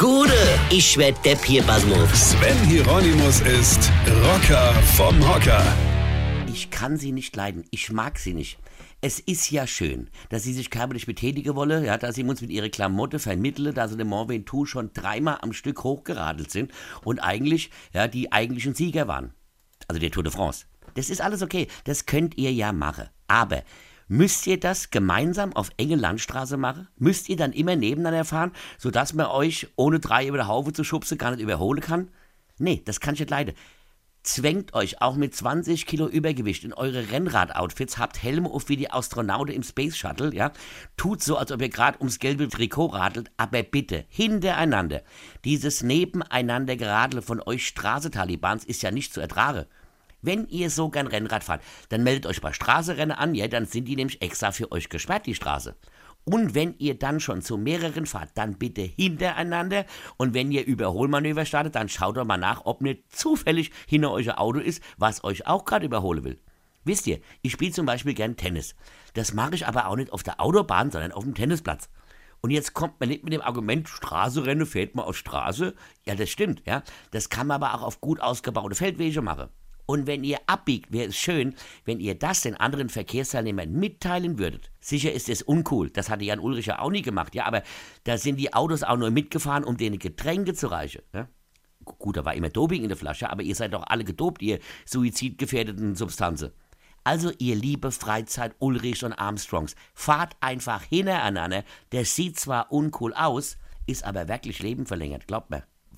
Gude, ich werd Depp hier, Basmus. Sven Hieronymus ist Rocker vom Hocker. Ich kann sie nicht leiden. Ich mag sie nicht. Es ist ja schön, dass sie sich körperlich betätigen wolle, ja, dass sie uns mit ihrer Klamotte vermittle, dass sie den Mont Ventoux schon dreimal am Stück hochgeradelt sind und eigentlich, ja, die eigentlichen Sieger waren. Also der Tour de France. Das ist alles okay. Das könnt ihr ja machen. Aber müsst ihr das gemeinsam auf enge Landstraße machen? Müsst ihr dann immer nebeneinander fahren, sodass man euch ohne drei über den Haufe zu schubsen gar nicht überholen kann? Nee, das kann ich nicht leiden. Zwängt euch auch mit 20 Kilo Übergewicht in eure Rennrad-Outfits, habt Helme auf wie die Astronauten im Space Shuttle, ja? Tut so, als ob ihr gerade ums gelbe Trikot radelt, aber bitte hintereinander. Dieses nebeneinander Geradel von euch Straße-Talibans ist ja nicht zu ertragen. Wenn ihr so gern Rennrad fahrt, dann meldet euch bei Straßenrennen an, ja, dann sind die nämlich extra für euch gesperrt, die Straße. Und wenn ihr dann schon zu mehreren fahrt, dann bitte hintereinander. Und wenn ihr Überholmanöver startet, dann schaut doch mal nach, ob nicht zufällig hinter euch ein Auto ist, was euch auch gerade überholen will. Wisst ihr, ich spiele zum Beispiel gern Tennis. Das mache ich aber auch nicht auf der Autobahn, sondern auf dem Tennisplatz. Und jetzt kommt man nicht mit dem Argument, Straßenrennen fährt man auf Straße. Ja, das stimmt, ja. Das kann man aber auch auf gut ausgebaute Feldwege machen. Und wenn ihr abbiegt, wäre es schön, wenn ihr das den anderen Verkehrsteilnehmern mitteilen würdet. Sicher ist es uncool, das hatte Jan Ulrich ja auch nie gemacht, ja, aber da sind die Autos auch nur mitgefahren, um denen Getränke zu reichen. Ja? Gut, da war immer Doping in der Flasche, aber ihr seid doch alle gedopt, ihr suizidgefährdeten Substanzen. Also, ihr liebe Freizeit Ulrich und Armstrongs, fahrt einfach hintereinander. Der sieht zwar uncool aus, ist aber wirklich Leben verlängert, glaubt mir.